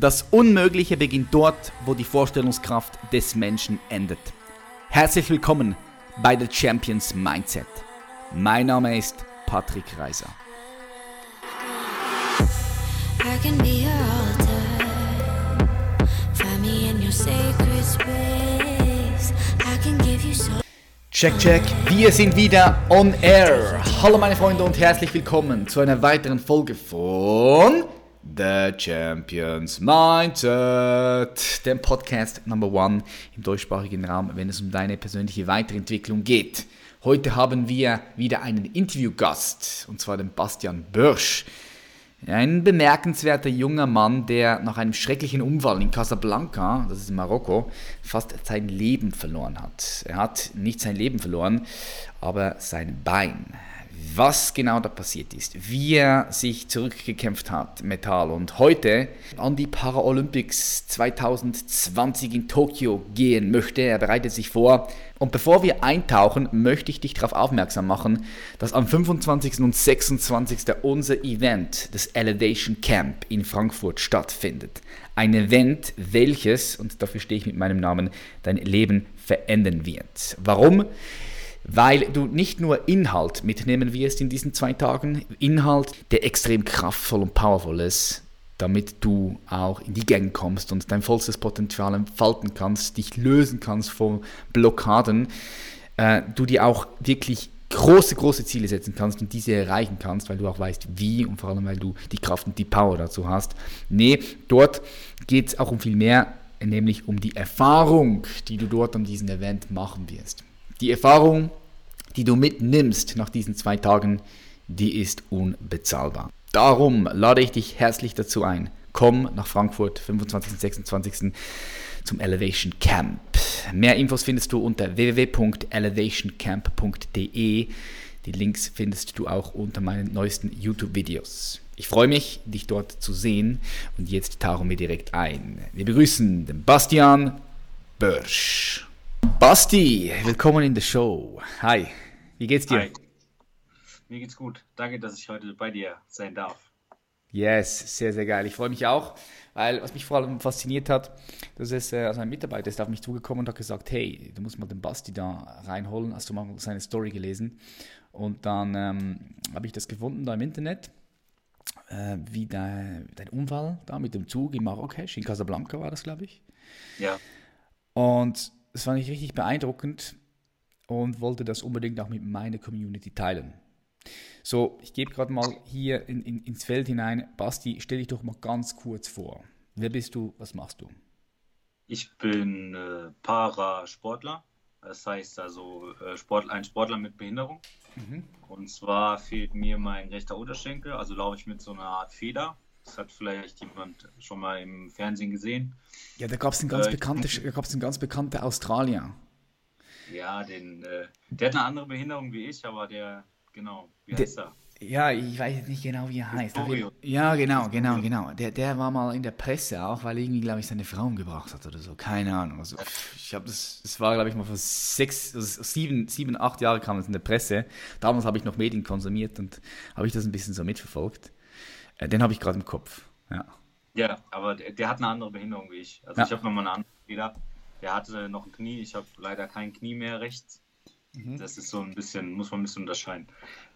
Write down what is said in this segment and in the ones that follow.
Das Unmögliche beginnt dort, wo die Vorstellungskraft des Menschen endet. Herzlich willkommen bei The Champions Mindset. Mein Name ist Patrick Reiser. Check, check, wir sind wieder on air. Hallo meine Freunde und herzlich willkommen zu einer weiteren Folge von The Champions Mindset, dem Podcast Number One im deutschsprachigen Raum, wenn es um deine persönliche Weiterentwicklung geht. Heute haben wir wieder einen Interviewgast, und zwar den Bastian Börsch. Ein bemerkenswerter junger Mann, der nach einem schrecklichen Unfall in Casablanca, das ist in Marokko, fast sein Leben verloren hat. Er hat nicht sein Leben verloren, aber sein Bein was genau da passiert ist, wie er sich zurückgekämpft hat, Metall, und heute an die Paralympics 2020 in Tokio gehen möchte. Er bereitet sich vor. Und bevor wir eintauchen, möchte ich dich darauf aufmerksam machen, dass am 25. und 26. unser Event, das Elevation Camp in Frankfurt stattfindet. Ein Event, welches, und dafür stehe ich mit meinem Namen, dein Leben verändern wird. Warum? Weil du nicht nur Inhalt mitnehmen wirst in diesen zwei Tagen, Inhalt, der extrem kraftvoll und powerful ist, damit du auch in die Gänge kommst und dein vollstes Potenzial entfalten kannst, dich lösen kannst von Blockaden, äh, du dir auch wirklich große, große Ziele setzen kannst und diese erreichen kannst, weil du auch weißt, wie und vor allem, weil du die Kraft und die Power dazu hast. Nee, dort geht es auch um viel mehr, nämlich um die Erfahrung, die du dort an diesem Event machen wirst. Die Erfahrung, die du mitnimmst nach diesen zwei Tagen, die ist unbezahlbar. Darum lade ich dich herzlich dazu ein. Komm nach Frankfurt, 25. und 26. zum Elevation Camp. Mehr Infos findest du unter www.elevationcamp.de. Die Links findest du auch unter meinen neuesten YouTube-Videos. Ich freue mich, dich dort zu sehen und jetzt tauchen wir direkt ein. Wir begrüßen den Bastian Börsch. Basti, willkommen in der Show. Hi, wie geht's dir? Hi. Mir geht's gut. Danke, dass ich heute bei dir sein darf. Yes, sehr, sehr geil. Ich freue mich auch, weil was mich vor allem fasziniert hat, dass es äh, also ein Mitarbeiter ist auf mich zugekommen und hat gesagt, hey, du musst mal den Basti da reinholen. Hast du mal seine Story gelesen? Und dann ähm, habe ich das gefunden da im Internet, äh, wie dein, dein Unfall da mit dem Zug in Marrakesch, in Casablanca war das, glaube ich. Ja. Und das fand ich richtig beeindruckend und wollte das unbedingt auch mit meiner Community teilen. So, ich gebe gerade mal hier in, in, ins Feld hinein. Basti, stell dich doch mal ganz kurz vor. Wer bist du? Was machst du? Ich bin äh, Parasportler. Das heißt also äh, Sport, ein Sportler mit Behinderung. Mhm. Und zwar fehlt mir mein rechter Unterschenkel. Also laufe ich mit so einer Art Feder. Das hat vielleicht jemand schon mal im Fernsehen gesehen. Ja, da gab es einen, ganz äh, bekannte, einen ganz bekannten Australier. Ja, den, äh, der hat eine andere Behinderung wie ich, aber der, genau, wie heißt er? Ja, ich weiß jetzt nicht genau, wie er heißt. Ja, genau, genau, genau. Der, der war mal in der Presse auch, weil irgendwie, glaube ich, seine Frau umgebracht hat oder so. Keine Ahnung. Also, ich habe das, das war, glaube ich, mal vor sechs, also sieben, sieben, acht Jahren kam es in der Presse. Damals habe ich noch Medien konsumiert und habe ich das ein bisschen so mitverfolgt. Äh, den habe ich gerade im Kopf. Ja. Ja, aber der, der, hat eine andere Behinderung wie ich. Also ja. ich habe nochmal eine andere Feder. Der hatte noch ein Knie, ich habe leider kein Knie mehr rechts. Mhm. Das ist so ein bisschen, muss man ein bisschen unterscheiden.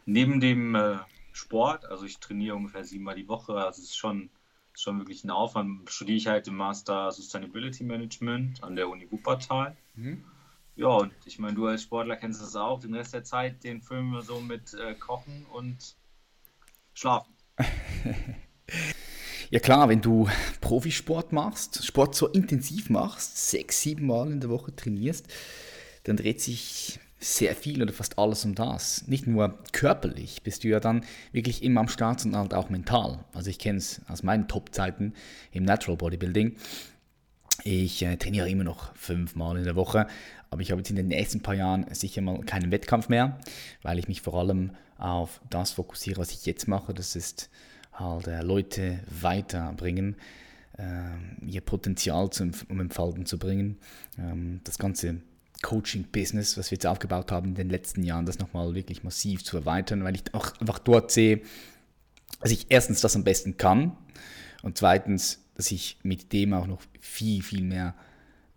Neben dem äh, Sport, also ich trainiere ungefähr siebenmal die Woche, also es ist schon, schon wirklich ein Aufwand, studiere ich halt im Master Sustainability Management an der Uni Wuppertal. Mhm. Ja, und ich meine, du als Sportler kennst das auch, den Rest der Zeit, den füllen wir so mit äh, Kochen und Schlafen. ja klar, wenn du Profisport machst, Sport so intensiv machst, sechs, sieben Mal in der Woche trainierst, dann dreht sich sehr viel oder fast alles um das. Nicht nur körperlich bist du ja dann wirklich immer am Start, sondern halt auch mental. Also ich kenne es aus meinen Top-Zeiten im Natural Bodybuilding. Ich äh, trainiere immer noch fünfmal in der Woche, aber ich habe jetzt in den nächsten paar Jahren sicher mal keinen Wettkampf mehr, weil ich mich vor allem auf das fokussiere, was ich jetzt mache. Das ist halt äh, Leute weiterbringen, äh, ihr Potenzial zum um Entfalten zu bringen. Ähm, das ganze Coaching-Business, was wir jetzt aufgebaut haben in den letzten Jahren, das nochmal wirklich massiv zu erweitern, weil ich auch einfach dort sehe, dass ich erstens das am besten kann und zweitens dass ich mit dem auch noch viel, viel mehr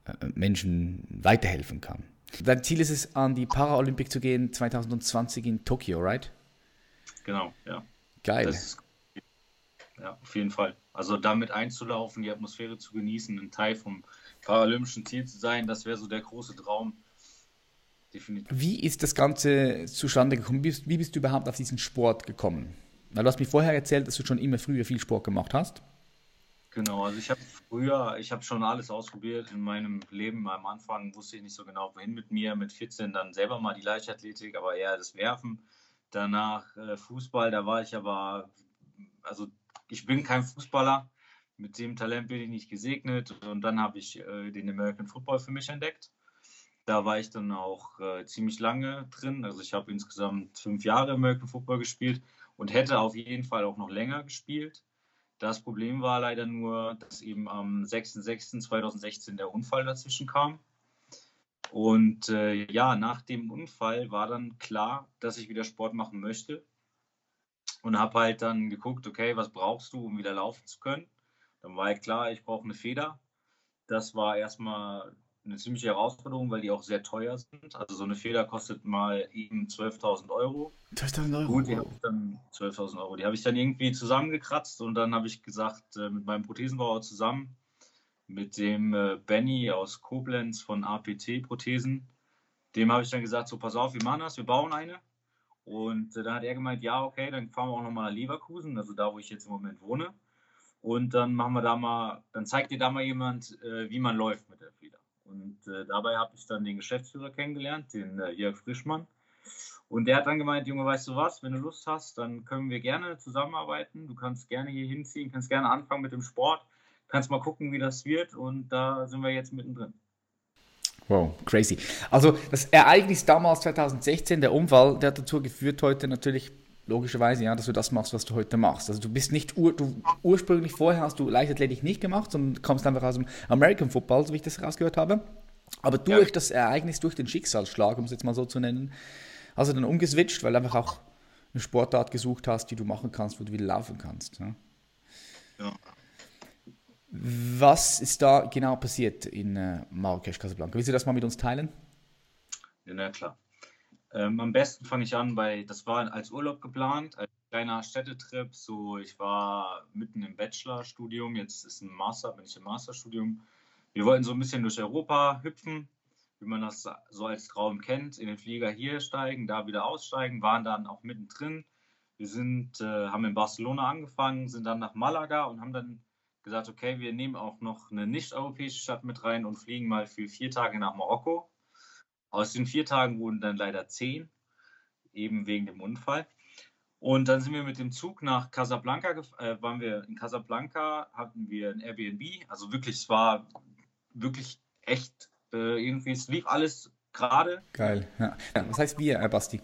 äh, Menschen weiterhelfen kann. Dein Ziel ist es, an die Paralympic zu gehen 2020 in Tokio, right? Genau, ja. Geil. Ist, ja, auf jeden Fall. Also damit einzulaufen, die Atmosphäre zu genießen, ein Teil vom paralympischen Ziel zu sein, das wäre so der große Traum. Definitiv. Wie ist das Ganze zustande gekommen? Wie bist, wie bist du überhaupt auf diesen Sport gekommen? Weil du hast mir vorher erzählt, dass du schon immer früher viel Sport gemacht hast. Genau, also ich habe früher, ich habe schon alles ausprobiert in meinem Leben. Am Anfang wusste ich nicht so genau, wohin mit mir. Mit 14 dann selber mal die Leichtathletik, aber eher das Werfen. Danach äh, Fußball, da war ich aber, also ich bin kein Fußballer. Mit dem Talent bin ich nicht gesegnet. Und dann habe ich äh, den American Football für mich entdeckt. Da war ich dann auch äh, ziemlich lange drin. Also ich habe insgesamt fünf Jahre American Football gespielt und hätte auf jeden Fall auch noch länger gespielt. Das Problem war leider nur, dass eben am 6.6.2016 der Unfall dazwischen kam. Und äh, ja, nach dem Unfall war dann klar, dass ich wieder Sport machen möchte. Und habe halt dann geguckt, okay, was brauchst du, um wieder laufen zu können? Dann war halt klar, ich brauche eine Feder. Das war erstmal eine ziemliche Herausforderung, weil die auch sehr teuer sind. Also so eine Feder kostet mal eben 12.000 Euro. 12.000 Euro? Gut, die habe ich dann 12.000 Euro. Die habe ich dann irgendwie zusammengekratzt und dann habe ich gesagt, äh, mit meinem Prothesenbauer zusammen, mit dem äh, Benny aus Koblenz von APT Prothesen, dem habe ich dann gesagt, so pass auf, wir machen das, wir bauen eine. Und äh, dann hat er gemeint, ja, okay, dann fahren wir auch nochmal nach Leverkusen, also da, wo ich jetzt im Moment wohne. Und dann machen wir da mal, dann zeigt dir da mal jemand, wie man läuft mit der Feder. Und äh, dabei habe ich dann den Geschäftsführer kennengelernt, den äh, Jörg Frischmann. Und der hat dann gemeint, Junge, weißt du was, wenn du Lust hast, dann können wir gerne zusammenarbeiten. Du kannst gerne hier hinziehen, kannst gerne anfangen mit dem Sport, kannst mal gucken, wie das wird. Und da sind wir jetzt mittendrin. Wow, crazy. Also das Ereignis damals 2016, der Unfall, der hat dazu geführt heute natürlich logischerweise, ja, dass du das machst, was du heute machst. Also du bist nicht, ur, du, ursprünglich vorher hast du Leichtathletik nicht gemacht, sondern kommst einfach aus dem American Football, so wie ich das rausgehört habe. Aber durch ja. das Ereignis, durch den Schicksalsschlag, um es jetzt mal so zu nennen, hast du dann umgeswitcht, weil du einfach auch eine Sportart gesucht hast, die du machen kannst, wo du wieder laufen kannst. Ja. ja. Was ist da genau passiert in äh, Marrakesch, Casablanca? Willst du das mal mit uns teilen? Ja, na klar. Ähm, am besten fange ich an bei, das war als Urlaub geplant, als kleiner Städtetrip. So, ich war mitten im Bachelorstudium, jetzt ist ein Master, bin ich im Masterstudium. Wir wollten so ein bisschen durch Europa hüpfen, wie man das so als Traum kennt, in den Flieger hier steigen, da wieder aussteigen, waren dann auch mittendrin. Wir sind, äh, haben in Barcelona angefangen, sind dann nach Malaga und haben dann gesagt, okay, wir nehmen auch noch eine nicht-europäische Stadt mit rein und fliegen mal für vier Tage nach Marokko. Aus den vier Tagen wurden dann leider zehn, eben wegen dem Unfall. Und dann sind wir mit dem Zug nach Casablanca, äh, waren wir in Casablanca, hatten wir ein Airbnb. Also wirklich, es war wirklich echt äh, irgendwie, es lief alles gerade. Geil. Ja. Ja, was heißt wir, äh, Basti?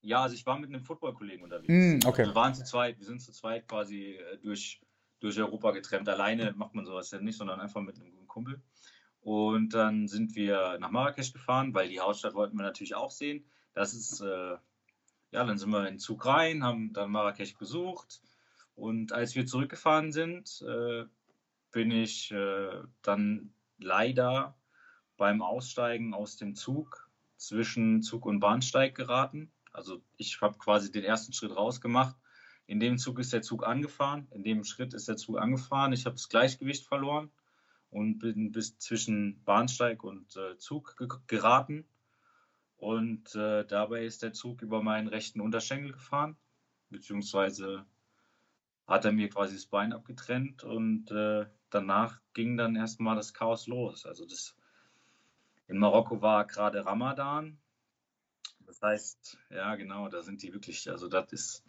Ja, also ich war mit einem Footballkollegen unterwegs. Mm, okay. Wir waren zu zweit, wir sind zu zweit quasi äh, durch, durch Europa getrennt. Alleine macht man sowas ja nicht, sondern einfach mit einem guten Kumpel. Und dann sind wir nach Marrakesch gefahren, weil die Hauptstadt wollten wir natürlich auch sehen. Das ist, äh, ja, dann sind wir in den Zug rein, haben dann Marrakesch besucht. Und als wir zurückgefahren sind, äh, bin ich äh, dann leider beim Aussteigen aus dem Zug zwischen Zug und Bahnsteig geraten. Also ich habe quasi den ersten Schritt rausgemacht. In dem Zug ist der Zug angefahren, in dem Schritt ist der Zug angefahren. Ich habe das Gleichgewicht verloren und bin bis zwischen Bahnsteig und äh, Zug ge geraten. Und äh, dabei ist der Zug über meinen rechten Unterschenkel gefahren, beziehungsweise hat er mir quasi das Bein abgetrennt und äh, danach ging dann erstmal das Chaos los. Also das in Marokko war gerade Ramadan. Das heißt, ja genau, da sind die wirklich, also das ist,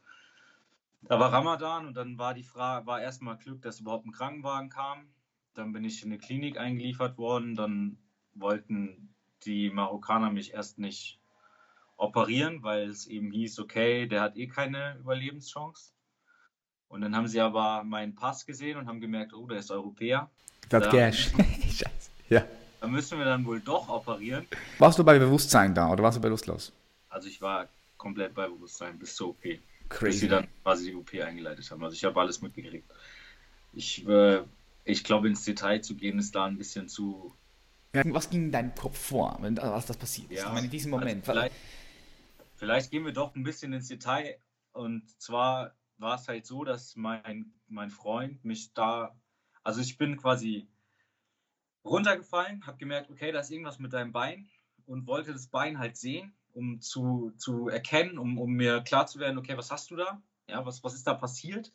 da war Ramadan und dann war die Frage, war erstmal Glück, dass überhaupt ein Krankenwagen kam. Dann bin ich in eine Klinik eingeliefert worden. Dann wollten die Marokkaner mich erst nicht operieren, weil es eben hieß, okay, der hat eh keine Überlebenschance. Und dann haben sie aber meinen Pass gesehen und haben gemerkt, oh, der ist Europäer. Das Cash. Scheiße. Ja. Da müssen wir dann wohl doch operieren. Warst du bei Bewusstsein da oder warst du bewusstlos? Also ich war komplett bei Bewusstsein bis zur OP. Crazy. Bis sie dann quasi die OP eingeleitet haben. Also ich habe alles mitgekriegt. Ich äh, ich glaube, ins Detail zu gehen, ist da ein bisschen zu. Was ging in deinem Kopf vor, wenn was das passiert ist? Ja, ich meine, in diesem Moment. Also vielleicht, vielleicht gehen wir doch ein bisschen ins Detail. Und zwar war es halt so, dass mein, mein Freund mich da. Also ich bin quasi runtergefallen, habe gemerkt, okay, da ist irgendwas mit deinem Bein und wollte das Bein halt sehen, um zu, zu erkennen, um, um mir klar zu werden, okay, was hast du da? Ja, was, was ist da passiert?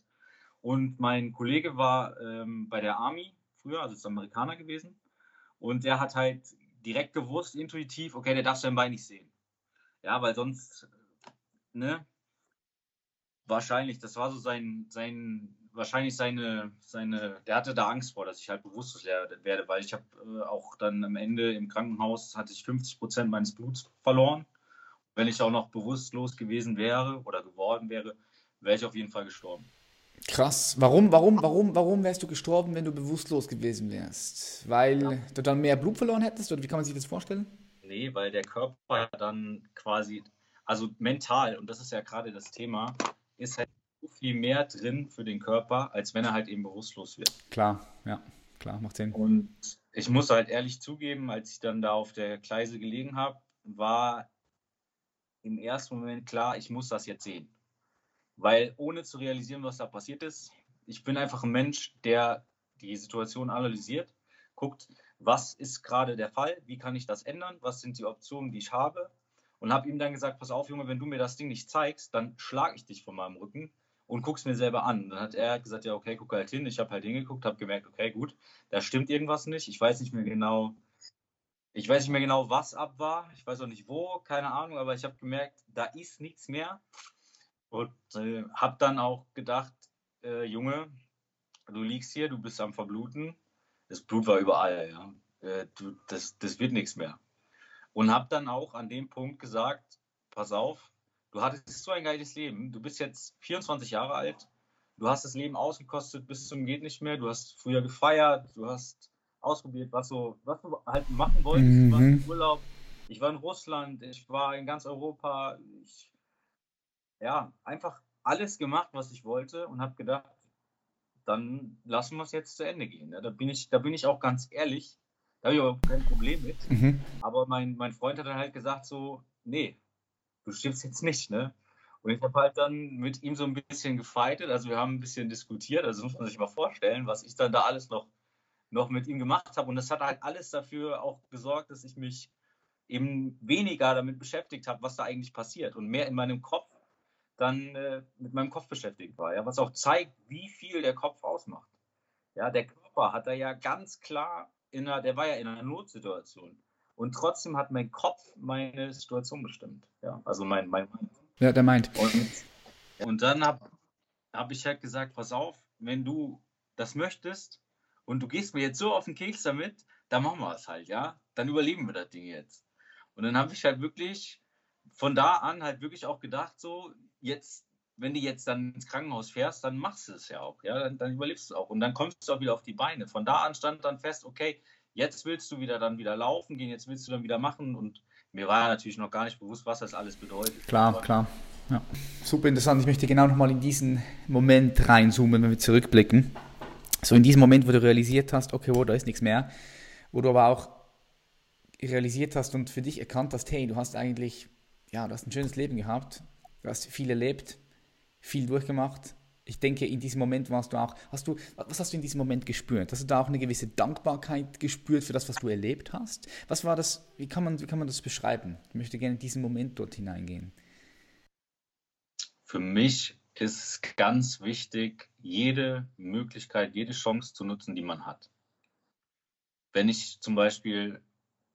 Und mein Kollege war ähm, bei der Army früher, also ist Amerikaner gewesen. Und der hat halt direkt gewusst, intuitiv, okay, der darf sein Bein nicht sehen. Ja, weil sonst, ne, wahrscheinlich, das war so sein, sein wahrscheinlich seine, seine, der hatte da Angst vor, dass ich halt bewusstlos werde, weil ich habe äh, auch dann am Ende im Krankenhaus hatte ich 50 Prozent meines Bluts verloren. Wenn ich auch noch bewusstlos gewesen wäre oder geworden wäre, wäre ich auf jeden Fall gestorben. Krass. Warum, warum, warum, warum wärst du gestorben, wenn du bewusstlos gewesen wärst? Weil ja. du dann mehr Blut verloren hättest oder wie kann man sich das vorstellen? Nee, weil der Körper dann quasi, also mental, und das ist ja gerade das Thema, ist halt so viel mehr drin für den Körper, als wenn er halt eben bewusstlos wird. Klar, ja, klar, macht Sinn. Und ich muss halt ehrlich zugeben, als ich dann da auf der Kleise gelegen habe, war im ersten Moment klar, ich muss das jetzt sehen. Weil ohne zu realisieren, was da passiert ist, ich bin einfach ein Mensch, der die Situation analysiert, guckt, was ist gerade der Fall, wie kann ich das ändern, was sind die Optionen, die ich habe und habe ihm dann gesagt, pass auf, Junge, wenn du mir das Ding nicht zeigst, dann schlage ich dich von meinem Rücken und guck's mir selber an. Dann hat er gesagt, ja, okay, guck halt hin. Ich habe halt hingeguckt, habe gemerkt, okay, gut, da stimmt irgendwas nicht. Ich weiß nicht mehr genau, ich weiß nicht mehr genau, was ab war. Ich weiß auch nicht wo, keine Ahnung, aber ich habe gemerkt, da ist nichts mehr. Und äh, habe dann auch gedacht, äh, Junge, du liegst hier, du bist am Verbluten. Das Blut war überall, ja. Äh, du, das, das wird nichts mehr. Und habe dann auch an dem Punkt gesagt, pass auf, du hattest so ein geiles Leben. Du bist jetzt 24 Jahre alt. Du hast das Leben ausgekostet bis zum geht nicht mehr. Du hast früher gefeiert. Du hast ausprobiert, was, so, was du halt machen wolltest. Mhm. Du warst im Urlaub. Ich war in Russland. Ich war in ganz Europa. Ich, ja, einfach alles gemacht, was ich wollte und habe gedacht, dann lassen wir es jetzt zu Ende gehen. Da, bin ich, da bin ich auch ganz ehrlich. Da habe ich aber kein Problem mit. Mhm. Aber mein, mein Freund hat dann halt gesagt so, nee, du stirbst jetzt nicht, ne? Und ich habe halt dann mit ihm so ein bisschen gefeitet, also wir haben ein bisschen diskutiert, also muss man sich mal vorstellen, was ich dann da alles noch, noch mit ihm gemacht habe. Und das hat halt alles dafür auch gesorgt, dass ich mich eben weniger damit beschäftigt habe, was da eigentlich passiert und mehr in meinem Kopf dann äh, mit meinem Kopf beschäftigt war. Ja, was auch zeigt, wie viel der Kopf ausmacht. Ja, der Körper hat da ja ganz klar in einer, der war ja in einer Notsituation. Und trotzdem hat mein Kopf meine Situation bestimmt. Ja, also mein, mein Mind. Ja, der meint. Und, und dann habe hab ich halt gesagt, pass auf, wenn du das möchtest und du gehst mir jetzt so auf den Keks damit, dann machen wir es halt, ja. Dann überleben wir das Ding jetzt. Und dann habe ich halt wirklich von da an halt wirklich auch gedacht, so, jetzt, wenn du jetzt dann ins Krankenhaus fährst, dann machst du es ja auch, ja, dann, dann überlebst du es auch. Und dann kommst du auch wieder auf die Beine. Von da an stand dann fest, okay, jetzt willst du wieder dann wieder laufen gehen, jetzt willst du dann wieder machen und mir war ja natürlich noch gar nicht bewusst, was das alles bedeutet. Klar, Aber klar. Ja. Super interessant. Ich möchte genau nochmal in diesen Moment reinzoomen, wenn wir zurückblicken. So in diesem Moment, wo du realisiert hast, okay, wo, da ist nichts mehr, wo du aber auch realisiert hast und für dich erkannt hast, hey, du hast eigentlich, ja, du hast ein schönes Leben gehabt, du hast viel erlebt, viel durchgemacht, ich denke, in diesem Moment warst du auch, hast du, was hast du in diesem Moment gespürt? Hast du da auch eine gewisse Dankbarkeit gespürt für das, was du erlebt hast? Was war das, wie kann man, wie kann man das beschreiben? Ich möchte gerne in diesen Moment dort hineingehen. Für mich ist ganz wichtig, jede Möglichkeit, jede Chance zu nutzen, die man hat. Wenn ich zum Beispiel,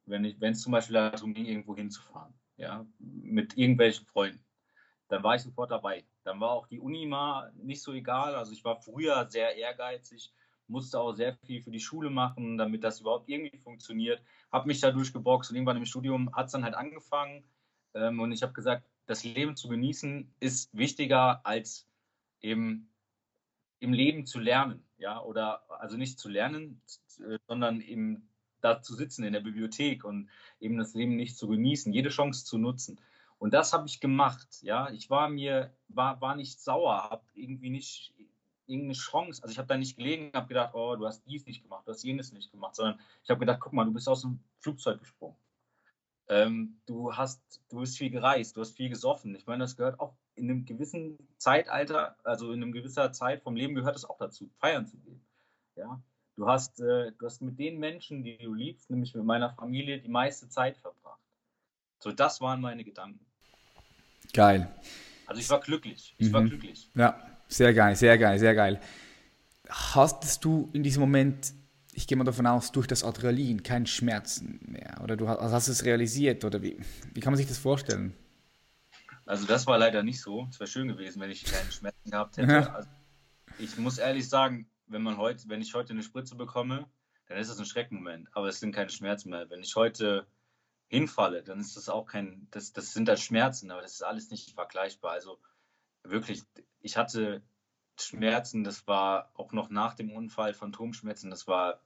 wenn ich, wenn es zum Beispiel darum ging, irgendwo hinzufahren, ja, mit irgendwelchen Freunden, dann war ich sofort dabei. Dann war auch die Uni mal nicht so egal. Also ich war früher sehr ehrgeizig, musste auch sehr viel für die Schule machen, damit das überhaupt irgendwie funktioniert. Habe mich da durchgeboxt und irgendwann im Studium hat es dann halt angefangen. Ähm, und ich habe gesagt, das Leben zu genießen ist wichtiger als eben im Leben zu lernen. Ja, oder also nicht zu lernen, sondern eben da zu sitzen in der Bibliothek und eben das Leben nicht zu genießen, jede Chance zu nutzen. Und das habe ich gemacht. Ja, ich war mir, war, war nicht sauer, habe irgendwie nicht irgendeine Chance. Also ich habe da nicht gelegen, habe gedacht, oh, du hast dies nicht gemacht, du hast jenes nicht gemacht, sondern ich habe gedacht, guck mal, du bist aus dem Flugzeug gesprungen. Ähm, du hast, du bist viel gereist, du hast viel gesoffen. Ich meine, das gehört auch in einem gewissen Zeitalter, also in einem gewisser Zeit vom Leben gehört es auch dazu, feiern zu gehen. Ja, du hast, äh, du hast mit den Menschen, die du liebst, nämlich mit meiner Familie, die meiste Zeit verbracht. So, das waren meine Gedanken. Geil. Also ich war glücklich. Ich mhm. war glücklich. Ja, sehr geil, sehr geil, sehr geil. Hast du in diesem Moment, ich gehe mal davon aus, durch das Adrenalin keinen Schmerzen mehr? Oder du hast, also hast es realisiert? Oder wie, wie kann man sich das vorstellen? Also das war leider nicht so. Es wäre schön gewesen, wenn ich keine Schmerzen gehabt hätte. Also ich muss ehrlich sagen, wenn man heute, wenn ich heute eine Spritze bekomme, dann ist das ein Schreckmoment. Aber es sind keine Schmerzen mehr. Wenn ich heute hinfalle, dann ist das auch kein, das, das sind dann Schmerzen, aber das ist alles nicht vergleichbar. Also wirklich, ich hatte Schmerzen, das war auch noch nach dem Unfall, Phantomschmerzen, das war,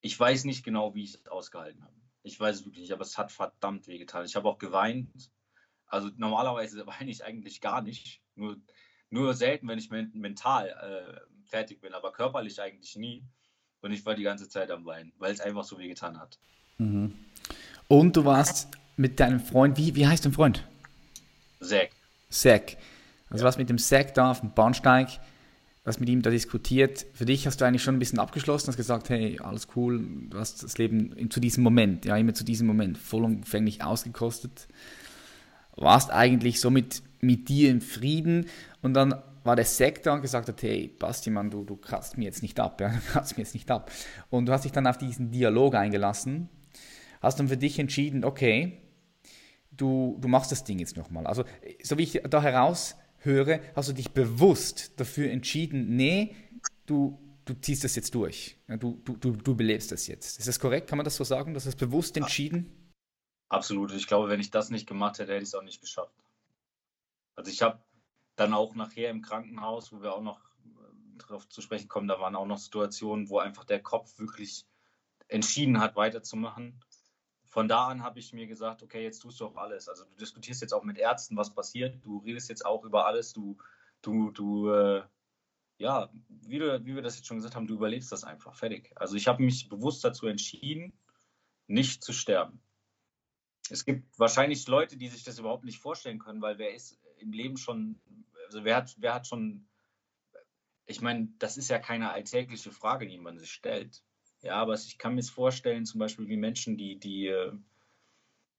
ich weiß nicht genau, wie ich es ausgehalten habe. Ich weiß es wirklich nicht, aber es hat verdammt wehgetan. Ich habe auch geweint. Also normalerweise weine ich eigentlich gar nicht. Nur, nur selten, wenn ich mental äh, fertig bin, aber körperlich eigentlich nie. Und ich war die ganze Zeit am Weinen, weil es einfach so wehgetan hat. Mhm. Und du warst mit deinem Freund, wie, wie heißt dein Freund? Zack. Zack. Also ja. was mit dem Zack da auf dem Bahnsteig, was mit ihm da diskutiert. Für dich hast du eigentlich schon ein bisschen abgeschlossen, hast gesagt, hey, alles cool, du hast das Leben zu diesem Moment, ja, immer zu diesem Moment vollumfänglich ausgekostet. Warst eigentlich somit mit dir im Frieden und dann war der da und gesagt hat, hey, Basti, Mann, du, du kratzt mir jetzt nicht ab, ja, du kratzt mir jetzt nicht ab. Und du hast dich dann auf diesen Dialog eingelassen, hast dann für dich entschieden, okay, du, du machst das Ding jetzt nochmal. Also, so wie ich da heraus höre, hast du dich bewusst dafür entschieden, nee, du, du ziehst das jetzt durch. Du, du, du, du belebst das jetzt. Ist das korrekt? Kann man das so sagen? Das ist bewusst entschieden? Absolut. Ich glaube, wenn ich das nicht gemacht hätte, hätte ich es auch nicht geschafft. Also ich habe dann auch nachher im Krankenhaus, wo wir auch noch äh, darauf zu sprechen kommen, da waren auch noch Situationen, wo einfach der Kopf wirklich entschieden hat, weiterzumachen von da an habe ich mir gesagt, okay, jetzt tust du auch alles. Also du diskutierst jetzt auch mit Ärzten, was passiert. Du redest jetzt auch über alles. Du, du, du, äh, ja, wie, du, wie wir das jetzt schon gesagt haben, du überlebst das einfach. Fertig. Also ich habe mich bewusst dazu entschieden, nicht zu sterben. Es gibt wahrscheinlich Leute, die sich das überhaupt nicht vorstellen können, weil wer ist im Leben schon, also wer hat, wer hat schon, ich meine, das ist ja keine alltägliche Frage, die man sich stellt. Ja, aber ich kann mir vorstellen, zum Beispiel wie Menschen, die, die äh,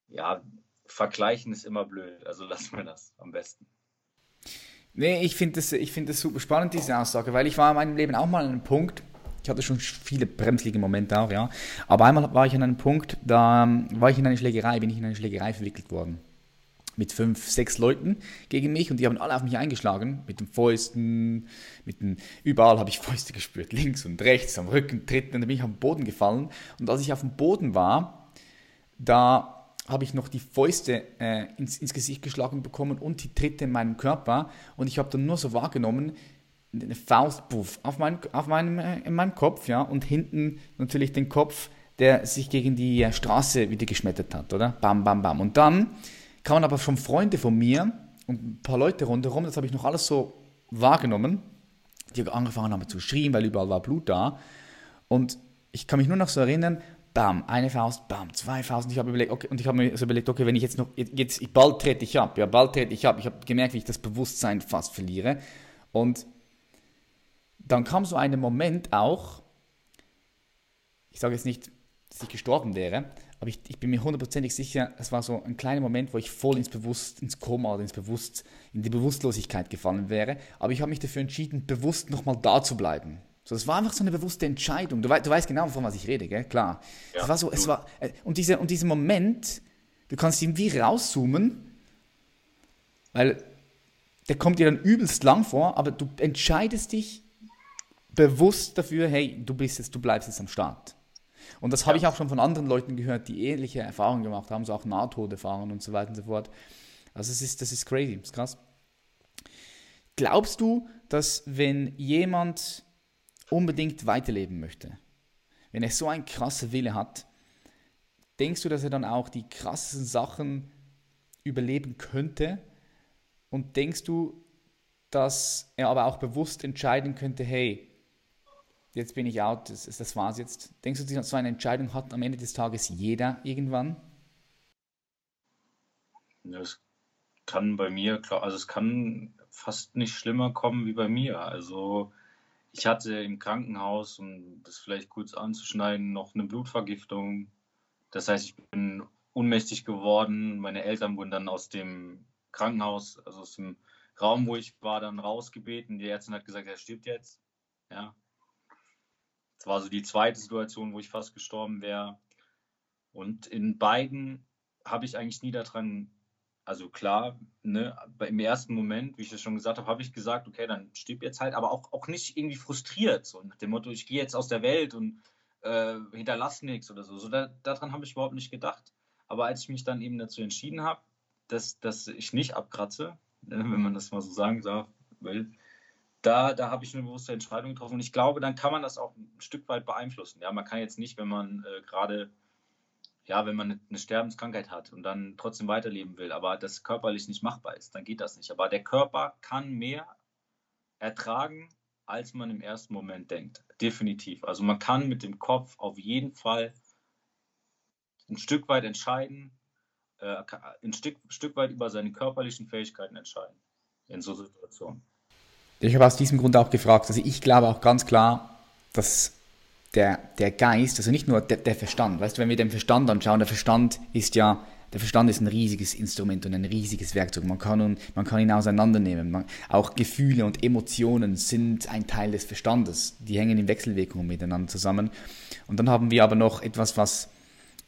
ja, vergleichen ist immer blöd. Also lassen wir das am besten. Nee, ich finde das, find das super spannend, diese Aussage, weil ich war in meinem Leben auch mal an einem Punkt, ich hatte schon viele bremslige Momente auch, ja, aber einmal war ich an einem Punkt, da war ich in eine Schlägerei, bin ich in eine Schlägerei verwickelt worden mit fünf, sechs Leuten gegen mich und die haben alle auf mich eingeschlagen, mit den Fäusten, mit den, überall habe ich Fäuste gespürt, links und rechts, am Rücken, Tritten, und dann bin ich auf den Boden gefallen und als ich auf dem Boden war, da habe ich noch die Fäuste äh, ins, ins Gesicht geschlagen bekommen und die Tritte in meinem Körper und ich habe dann nur so wahrgenommen, eine Faust puff, auf, mein, auf meinem, äh, in meinem Kopf, ja, und hinten natürlich den Kopf, der sich gegen die äh, Straße wieder geschmettert hat, oder? Bam, bam, bam. Und dann kamen aber schon Freunde von mir und ein paar Leute rundherum, das habe ich noch alles so wahrgenommen, die angefangen haben zu schreien, weil überall war Blut da. Und ich kann mich nur noch so erinnern, bam, eine Faust, bam, zwei Faust. Ich habe überlegt, okay, und ich habe mir so überlegt, okay, wenn ich jetzt noch, jetzt, bald trete ich ab, ja, bald trete ich ab. Ich habe gemerkt, wie ich das Bewusstsein fast verliere. Und dann kam so ein Moment auch, ich sage jetzt nicht, dass ich gestorben wäre, aber ich, ich bin mir hundertprozentig sicher, es war so ein kleiner Moment, wo ich voll ins Bewusst, ins Koma oder ins Bewusst, in die Bewusstlosigkeit gefallen wäre. Aber ich habe mich dafür entschieden, bewusst nochmal da zu bleiben. So, das war einfach so eine bewusste Entscheidung. Du, wei du weißt genau, wovon was ich rede, gell? Klar. Ja. Es war so, es war, äh, und, diese, und dieser Moment, du kannst ihn wie rauszoomen, weil der kommt dir dann übelst lang vor, aber du entscheidest dich bewusst dafür, hey, du bist jetzt, du bleibst jetzt am Start. Und das ja. habe ich auch schon von anderen Leuten gehört, die ähnliche Erfahrungen gemacht haben, so auch Nahtoderfahrungen und so weiter und so fort. Also es ist, das ist crazy, das ist krass. Glaubst du, dass wenn jemand unbedingt weiterleben möchte, wenn er so einen krassen Wille hat, denkst du, dass er dann auch die krassesten Sachen überleben könnte? Und denkst du, dass er aber auch bewusst entscheiden könnte, hey, jetzt bin ich out, das, das war's jetzt. Denkst du, so eine Entscheidung hat am Ende des Tages jeder irgendwann? Es kann bei mir, also es kann fast nicht schlimmer kommen wie bei mir. Also ich hatte im Krankenhaus, um das vielleicht kurz anzuschneiden, noch eine Blutvergiftung. Das heißt, ich bin ohnmächtig geworden. Meine Eltern wurden dann aus dem Krankenhaus, also aus dem Raum, wo ich war, dann rausgebeten. Die Ärztin hat gesagt, er stirbt jetzt. Ja. Das war so die zweite Situation, wo ich fast gestorben wäre. Und in beiden habe ich eigentlich nie daran also klar, ne, im ersten Moment, wie ich das schon gesagt habe, habe ich gesagt, okay, dann stirb jetzt halt, aber auch, auch nicht irgendwie frustriert, so nach dem Motto, ich gehe jetzt aus der Welt und äh, hinterlasse nichts oder so. so da, daran habe ich überhaupt nicht gedacht. Aber als ich mich dann eben dazu entschieden habe, dass, dass ich nicht abkratze, ne, wenn man das mal so sagen darf, will, da, da habe ich eine bewusste Entscheidung getroffen. Und ich glaube, dann kann man das auch ein Stück weit beeinflussen. Ja, man kann jetzt nicht, wenn man äh, gerade ja, wenn man eine Sterbenskrankheit hat und dann trotzdem weiterleben will, aber das körperlich nicht machbar ist, dann geht das nicht. Aber der Körper kann mehr ertragen, als man im ersten Moment denkt. Definitiv. Also man kann mit dem Kopf auf jeden Fall ein Stück weit entscheiden, äh, ein Stück, Stück weit über seine körperlichen Fähigkeiten entscheiden in so Situationen. Ich habe aus diesem Grund auch gefragt. Also ich glaube auch ganz klar, dass der, der Geist, also nicht nur der, der Verstand, weißt du, wenn wir den Verstand anschauen, der Verstand ist ja, der Verstand ist ein riesiges Instrument und ein riesiges Werkzeug. Man kann, man kann ihn auseinandernehmen. Man, auch Gefühle und Emotionen sind ein Teil des Verstandes. Die hängen in Wechselwirkungen miteinander zusammen. Und dann haben wir aber noch etwas, was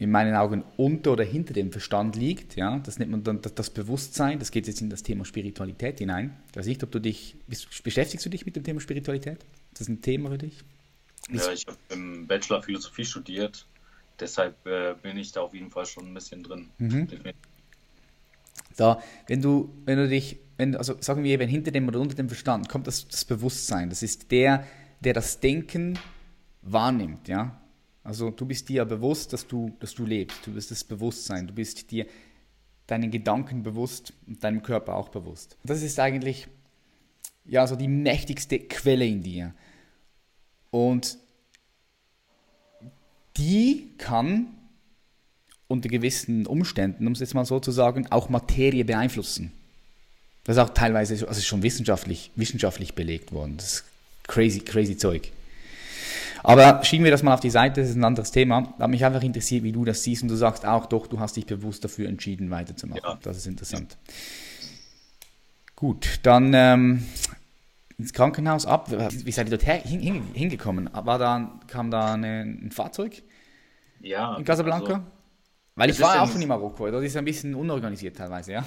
in meinen Augen unter oder hinter dem Verstand liegt. Ja? Das nennt man dann das Bewusstsein. Das geht jetzt in das Thema Spiritualität hinein. Ich weiß nicht, ob du dich, beschäftigst du dich mit dem Thema Spiritualität? Ist das ein Thema für dich? Ja, ich habe im Bachelor Philosophie studiert, deshalb äh, bin ich da auf jeden Fall schon ein bisschen drin. Mhm. Da, wenn du, wenn du dich, wenn, also sagen wir, wenn hinter dem oder unter dem Verstand kommt das, das Bewusstsein, das ist der, der das Denken wahrnimmt, ja. Also du bist dir bewusst, dass du, dass du lebst, du bist das Bewusstsein, du bist dir deinen Gedanken bewusst und deinem Körper auch bewusst. Das ist eigentlich ja so die mächtigste Quelle in dir. Und die kann unter gewissen Umständen, um es jetzt mal so zu sagen, auch Materie beeinflussen. Das ist auch teilweise also schon wissenschaftlich, wissenschaftlich belegt worden. Das ist crazy, crazy Zeug. Aber schieben wir das mal auf die Seite, das ist ein anderes Thema. Da hat mich einfach interessiert, wie du das siehst und du sagst auch, doch, du hast dich bewusst dafür entschieden, weiterzumachen. Ja. Das ist interessant. Gut, dann ähm, ins Krankenhaus ab. Wie seid ihr dort hingekommen? War da, kam da eine, ein Fahrzeug? Ja. In Casablanca? Also, Weil ich war auch schon in Marokko. Das ist ein bisschen unorganisiert teilweise, ja?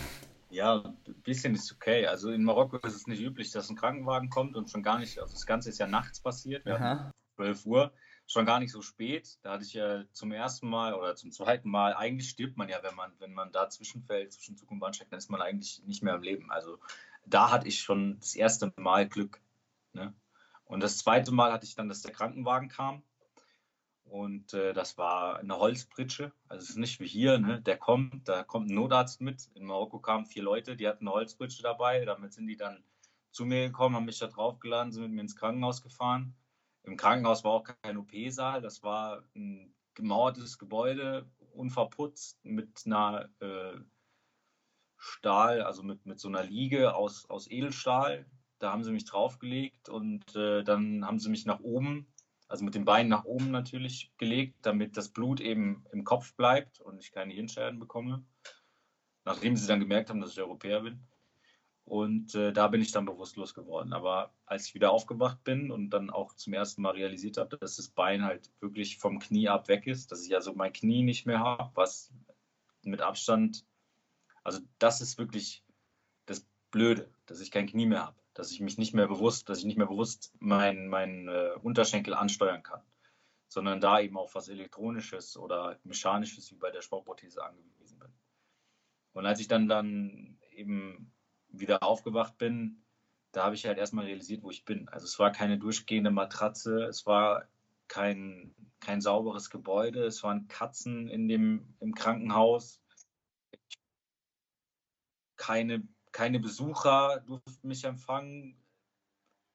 Ja, ein bisschen ist okay. Also in Marokko ist es nicht üblich, dass ein Krankenwagen kommt und schon gar nicht, also das Ganze ist ja nachts passiert, ja, 12 Uhr, schon gar nicht so spät. Da hatte ich ja zum ersten Mal oder zum zweiten Mal, eigentlich stirbt man ja, wenn man, wenn man da zwischenfällt, zwischen Zug und Bahnsteig, dann ist man eigentlich nicht mehr im Leben. Also da hatte ich schon das erste Mal Glück. Ne? Und das zweite Mal hatte ich dann, dass der Krankenwagen kam. Und äh, das war eine Holzpritsche. Also es ist nicht wie hier, ne? der kommt, da kommt ein Notarzt mit. In Marokko kamen vier Leute, die hatten eine Holzpritsche dabei. Damit sind die dann zu mir gekommen, haben mich da draufgeladen, sind mit mir ins Krankenhaus gefahren. Im Krankenhaus war auch kein OP-Saal, das war ein gemauertes Gebäude, unverputzt, mit einer äh, Stahl, also mit, mit so einer Liege aus, aus Edelstahl. Da haben sie mich draufgelegt und äh, dann haben sie mich nach oben, also mit den Beinen nach oben natürlich gelegt, damit das Blut eben im Kopf bleibt und ich keine Hirnschäden bekomme. Nachdem sie dann gemerkt haben, dass ich Europäer bin. Und äh, da bin ich dann bewusstlos geworden. Aber als ich wieder aufgewacht bin und dann auch zum ersten Mal realisiert habe, dass das Bein halt wirklich vom Knie ab weg ist, dass ich also mein Knie nicht mehr habe, was mit Abstand also das ist wirklich das Blöde, dass ich kein Knie mehr habe, dass ich mich nicht mehr bewusst, dass ich nicht mehr bewusst meinen mein, äh, Unterschenkel ansteuern kann, sondern da eben auf was Elektronisches oder Mechanisches wie bei der Sportprothese angewiesen bin. Und als ich dann, dann eben wieder aufgewacht bin, da habe ich halt erstmal realisiert, wo ich bin. Also es war keine durchgehende Matratze, es war kein, kein sauberes Gebäude, es waren Katzen in dem, im Krankenhaus keine, keine Besucher durften mich empfangen.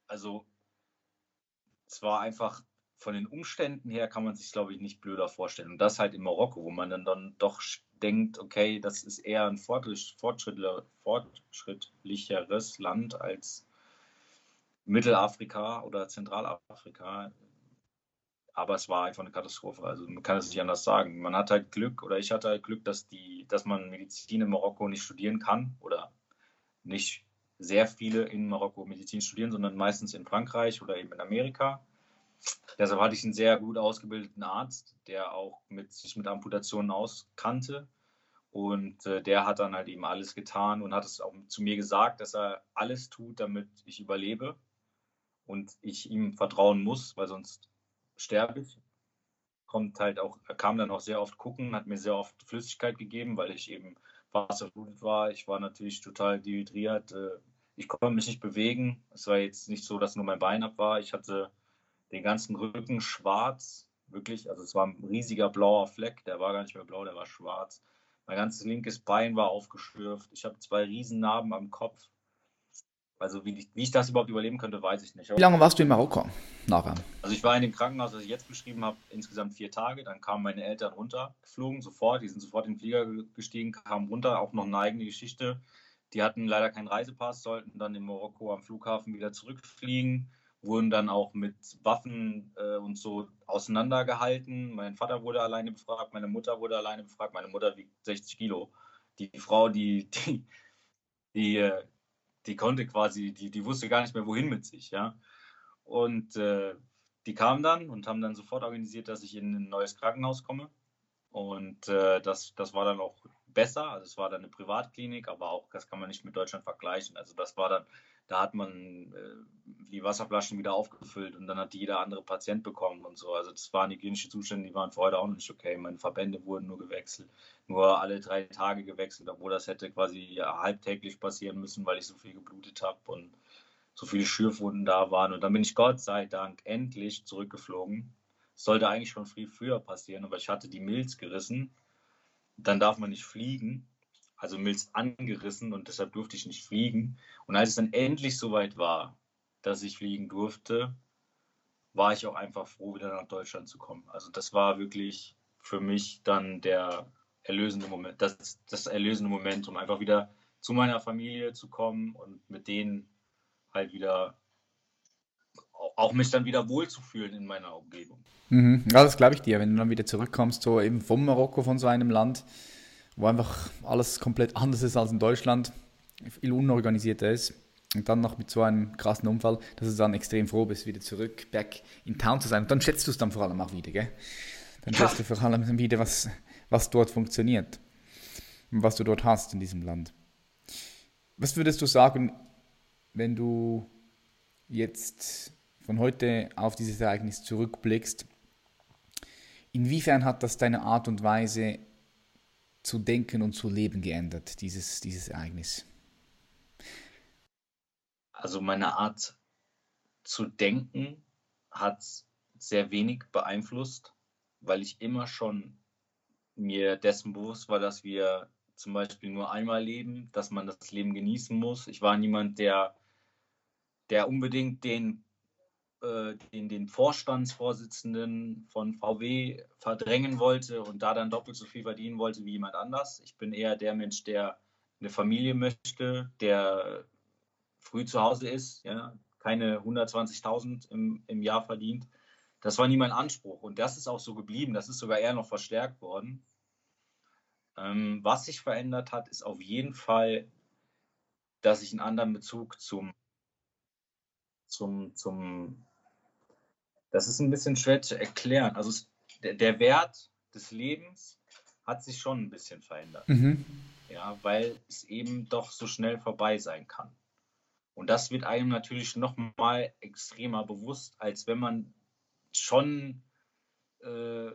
Also es war einfach von den Umständen her kann man sich, glaube ich, nicht blöder vorstellen. Und das halt in Marokko, wo man dann, dann doch denkt, okay, das ist eher ein fortschrittlicheres Land als Mittelafrika oder Zentralafrika. Aber es war einfach eine Katastrophe. Also man kann es nicht anders sagen. Man hat halt Glück oder ich hatte halt Glück, dass die, dass man Medizin in Marokko nicht studieren kann oder nicht sehr viele in Marokko Medizin studieren, sondern meistens in Frankreich oder eben in Amerika. Deshalb hatte ich einen sehr gut ausgebildeten Arzt, der auch mit, sich mit Amputationen auskannte. Und äh, der hat dann halt eben alles getan und hat es auch zu mir gesagt, dass er alles tut, damit ich überlebe und ich ihm vertrauen muss, weil sonst sterbe ich. Kommt halt auch, kam dann auch sehr oft gucken, hat mir sehr oft Flüssigkeit gegeben, weil ich eben wasserflutet war. Ich war natürlich total dehydriert. Äh, ich konnte mich nicht bewegen. Es war jetzt nicht so, dass nur mein Bein ab war. Ich hatte den ganzen Rücken schwarz, wirklich. Also es war ein riesiger blauer Fleck. Der war gar nicht mehr blau, der war schwarz. Mein ganzes linkes Bein war aufgeschürft. Ich habe zwei Riesennarben am Kopf. Also wie, wie, ich das überhaupt überleben könnte, weiß ich nicht. Wie lange warst du in Marokko nachher? Also ich war in dem Krankenhaus, das ich jetzt beschrieben habe, insgesamt vier Tage. Dann kamen meine Eltern runter, geflogen sofort. Die sind sofort in den Flieger gestiegen, kamen runter. Auch noch eine eigene Geschichte. Die hatten leider keinen Reisepass, sollten dann in Marokko am Flughafen wieder zurückfliegen wurden dann auch mit Waffen äh, und so auseinandergehalten. Mein Vater wurde alleine befragt, meine Mutter wurde alleine befragt. Meine Mutter wiegt 60 Kilo. Die Frau, die, die, die, äh, die konnte quasi, die, die wusste gar nicht mehr, wohin mit sich. Ja? Und äh, die kamen dann und haben dann sofort organisiert, dass ich in ein neues Krankenhaus komme. Und äh, das, das war dann auch besser. Also es war dann eine Privatklinik, aber auch das kann man nicht mit Deutschland vergleichen. Also das war dann da hat man äh, die Wasserflaschen wieder aufgefüllt und dann hat jeder andere Patient bekommen und so. Also das waren hygienische Zustände, die waren heute auch nicht okay. Meine Verbände wurden nur gewechselt, nur alle drei Tage gewechselt, obwohl das hätte quasi halbtäglich passieren müssen, weil ich so viel geblutet habe und so viele Schürfwunden da waren. Und dann bin ich Gott sei Dank endlich zurückgeflogen. Das sollte eigentlich schon viel früher passieren, aber ich hatte die Milz gerissen. Dann darf man nicht fliegen also Milz angerissen und deshalb durfte ich nicht fliegen. Und als es dann endlich soweit war, dass ich fliegen durfte, war ich auch einfach froh, wieder nach Deutschland zu kommen. Also das war wirklich für mich dann der erlösende Moment, das, das erlösende Moment, um einfach wieder zu meiner Familie zu kommen und mit denen halt wieder auch mich dann wieder wohlzufühlen in meiner Umgebung. Mhm. Ja, das glaube ich dir, wenn du dann wieder zurückkommst, so eben vom Marokko, von so einem Land, wo einfach alles komplett anders ist als in Deutschland, viel unorganisierter ist. Und dann noch mit so einem krassen Unfall, dass du dann extrem froh bist, wieder zurück, back in Town zu sein. Und dann schätzt du es dann vor allem auch wieder, gell? Dann schätzt du vor allem wieder, was, was dort funktioniert und was du dort hast in diesem Land. Was würdest du sagen, wenn du jetzt von heute auf dieses Ereignis zurückblickst? Inwiefern hat das deine Art und Weise zu denken und zu leben geändert, dieses, dieses Ereignis? Also meine Art zu denken hat sehr wenig beeinflusst, weil ich immer schon mir dessen bewusst war, dass wir zum Beispiel nur einmal leben, dass man das Leben genießen muss. Ich war niemand, der, der unbedingt den äh, den, den Vorstandsvorsitzenden von VW verdrängen wollte und da dann doppelt so viel verdienen wollte wie jemand anders. Ich bin eher der Mensch, der eine Familie möchte, der früh zu Hause ist, ja, keine 120.000 im, im Jahr verdient. Das war nie mein Anspruch und das ist auch so geblieben. Das ist sogar eher noch verstärkt worden. Ähm, was sich verändert hat, ist auf jeden Fall, dass ich einen anderen Bezug zum, zum, zum das ist ein bisschen schwer zu erklären. Also es, der, der, Wert des Lebens hat sich schon ein bisschen verändert. Mhm. Ja, weil es eben doch so schnell vorbei sein kann. Und das wird einem natürlich noch mal extremer bewusst, als wenn man schon, äh,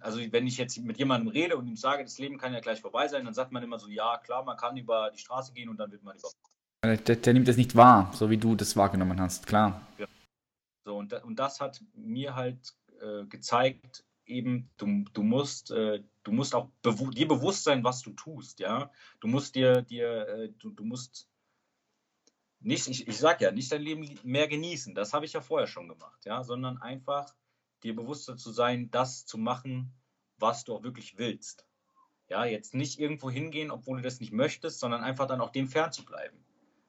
also wenn ich jetzt mit jemandem rede und ihm sage, das Leben kann ja gleich vorbei sein, dann sagt man immer so, ja klar, man kann über die Straße gehen und dann wird man über. Der, der nimmt das nicht wahr, so wie du das wahrgenommen hast, klar. Ja. So, und, und das hat mir halt äh, gezeigt, eben, du, du musst, äh, du musst auch bewu dir bewusst sein, was du tust, ja. Du musst dir, dir, äh, du, du musst nicht, ich, ich sag ja, nicht dein Leben mehr genießen, das habe ich ja vorher schon gemacht, ja, sondern einfach dir bewusster zu sein, das zu machen, was du auch wirklich willst. Ja, jetzt nicht irgendwo hingehen, obwohl du das nicht möchtest, sondern einfach dann auch dem fern zu bleiben.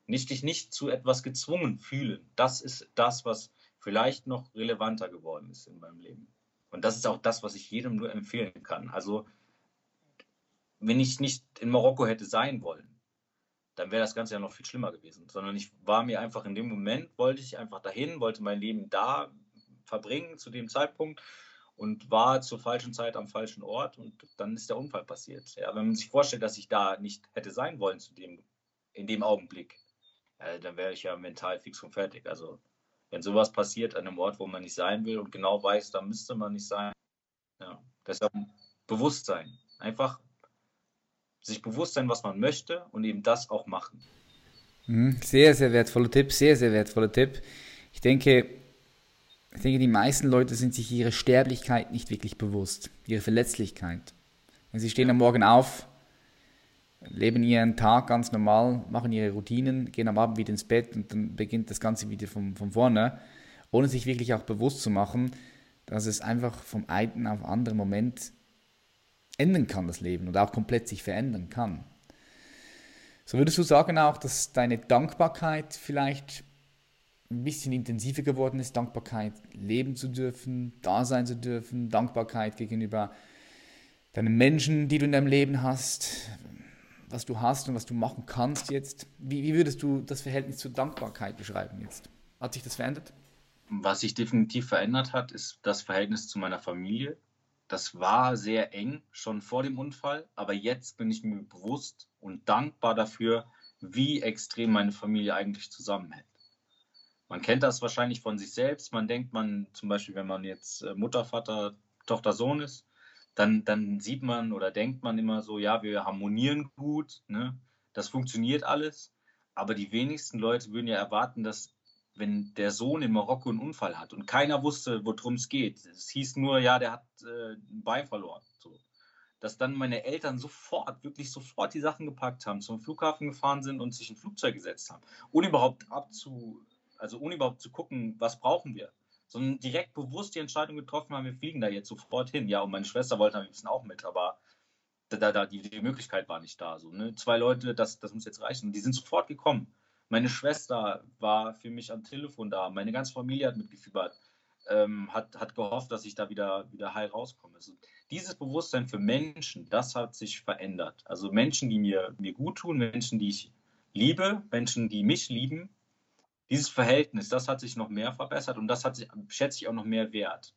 Nicht dich nicht zu etwas gezwungen fühlen. Das ist das, was vielleicht noch relevanter geworden ist in meinem Leben. Und das ist auch das, was ich jedem nur empfehlen kann. Also, wenn ich nicht in Marokko hätte sein wollen, dann wäre das Ganze ja noch viel schlimmer gewesen. Sondern ich war mir einfach in dem Moment, wollte ich einfach dahin, wollte mein Leben da verbringen zu dem Zeitpunkt und war zur falschen Zeit am falschen Ort und dann ist der Unfall passiert. Ja, wenn man sich vorstellt, dass ich da nicht hätte sein wollen zu dem, in dem Augenblick, ja, dann wäre ich ja mental fix und fertig. Also wenn sowas passiert an einem Ort, wo man nicht sein will und genau weiß, da müsste man nicht sein. Ja, deshalb Bewusstsein. Einfach sich bewusst sein, was man möchte und eben das auch machen. Mhm. Sehr, sehr wertvoller Tipp, sehr, sehr wertvoller Tipp. Ich denke, ich denke, die meisten Leute sind sich ihrer Sterblichkeit nicht wirklich bewusst, ihre Verletzlichkeit. Sie stehen am Morgen auf, leben ihren Tag ganz normal, machen ihre Routinen, gehen am Abend wieder ins Bett und dann beginnt das Ganze wieder von, von vorne, ohne sich wirklich auch bewusst zu machen, dass es einfach vom einen auf anderen Moment ändern kann, das Leben, und auch komplett sich verändern kann. So würdest du sagen auch, dass deine Dankbarkeit vielleicht ein bisschen intensiver geworden ist, Dankbarkeit leben zu dürfen, da sein zu dürfen, Dankbarkeit gegenüber deinen Menschen, die du in deinem Leben hast, was du hast und was du machen kannst jetzt. Wie, wie würdest du das Verhältnis zur Dankbarkeit beschreiben jetzt? Hat sich das verändert? Was sich definitiv verändert hat, ist das Verhältnis zu meiner Familie das war sehr eng schon vor dem Unfall, aber jetzt bin ich mir bewusst und dankbar dafür, wie extrem meine Familie eigentlich zusammenhält. Man kennt das wahrscheinlich von sich selbst. Man denkt, man zum Beispiel, wenn man jetzt äh, Mutter, Vater, Tochter, Sohn ist, dann, dann sieht man oder denkt man immer so, ja, wir harmonieren gut, ne? das funktioniert alles. Aber die wenigsten Leute würden ja erwarten, dass wenn der Sohn in Marokko einen Unfall hat und keiner wusste, worum es geht. Es hieß nur, ja, der hat äh, ein Bein verloren. So. Dass dann meine Eltern sofort, wirklich sofort die Sachen gepackt haben, zum Flughafen gefahren sind und sich in ein Flugzeug gesetzt haben. Ohne überhaupt abzu, also ohne überhaupt zu gucken, was brauchen wir. Sondern direkt bewusst die Entscheidung getroffen haben, wir fliegen da jetzt sofort hin. Ja, und meine Schwester wollte am liebsten auch mit, aber da, da, die, die Möglichkeit war nicht da. So, ne? Zwei Leute, das, das muss jetzt reichen. Und die sind sofort gekommen. Meine Schwester war für mich am Telefon da. Meine ganze Familie hat mitgefiebert, ähm, hat, hat gehofft, dass ich da wieder, wieder heil rauskomme. Also dieses Bewusstsein für Menschen, das hat sich verändert. Also Menschen, die mir, mir gut tun, Menschen, die ich liebe, Menschen, die mich lieben. Dieses Verhältnis, das hat sich noch mehr verbessert und das hat sich, schätze ich, auch noch mehr wert.